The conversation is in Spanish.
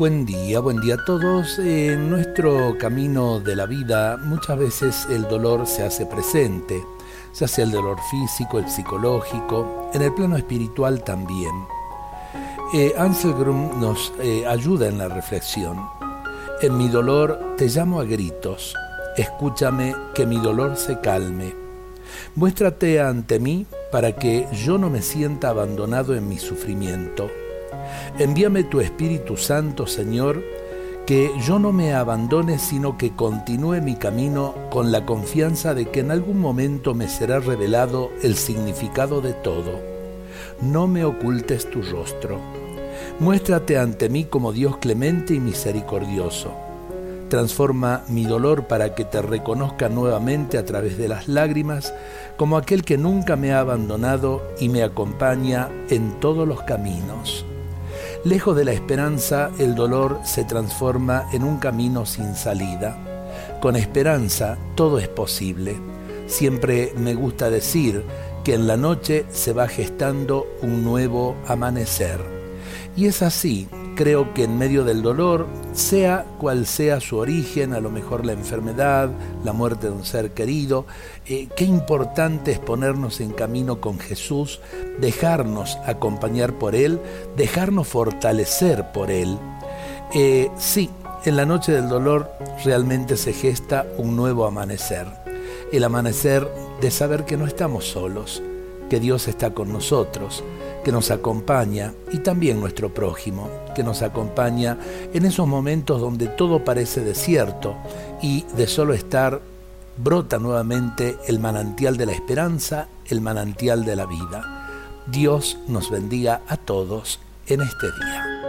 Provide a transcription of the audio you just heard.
Buen día, buen día a todos. En nuestro camino de la vida muchas veces el dolor se hace presente, se hace el dolor físico, el psicológico, en el plano espiritual también. Eh, Anselgrum nos eh, ayuda en la reflexión. En mi dolor te llamo a gritos, escúchame que mi dolor se calme. Muéstrate ante mí para que yo no me sienta abandonado en mi sufrimiento Envíame tu Espíritu Santo, Señor, que yo no me abandone, sino que continúe mi camino con la confianza de que en algún momento me será revelado el significado de todo. No me ocultes tu rostro. Muéstrate ante mí como Dios clemente y misericordioso. Transforma mi dolor para que te reconozca nuevamente a través de las lágrimas como aquel que nunca me ha abandonado y me acompaña en todos los caminos. Lejos de la esperanza, el dolor se transforma en un camino sin salida. Con esperanza todo es posible. Siempre me gusta decir que en la noche se va gestando un nuevo amanecer. Y es así, creo que en medio del dolor, sea cual sea su origen, a lo mejor la enfermedad, la muerte de un ser querido, eh, qué importante es ponernos en camino con Jesús, dejarnos acompañar por Él, dejarnos fortalecer por Él. Eh, sí, en la noche del dolor realmente se gesta un nuevo amanecer, el amanecer de saber que no estamos solos, que Dios está con nosotros, que nos acompaña y también nuestro prójimo, que nos acompaña en esos momentos donde todo parece desierto y de solo estar brota nuevamente el manantial de la esperanza, el manantial de la vida. Dios nos bendiga a todos en este día.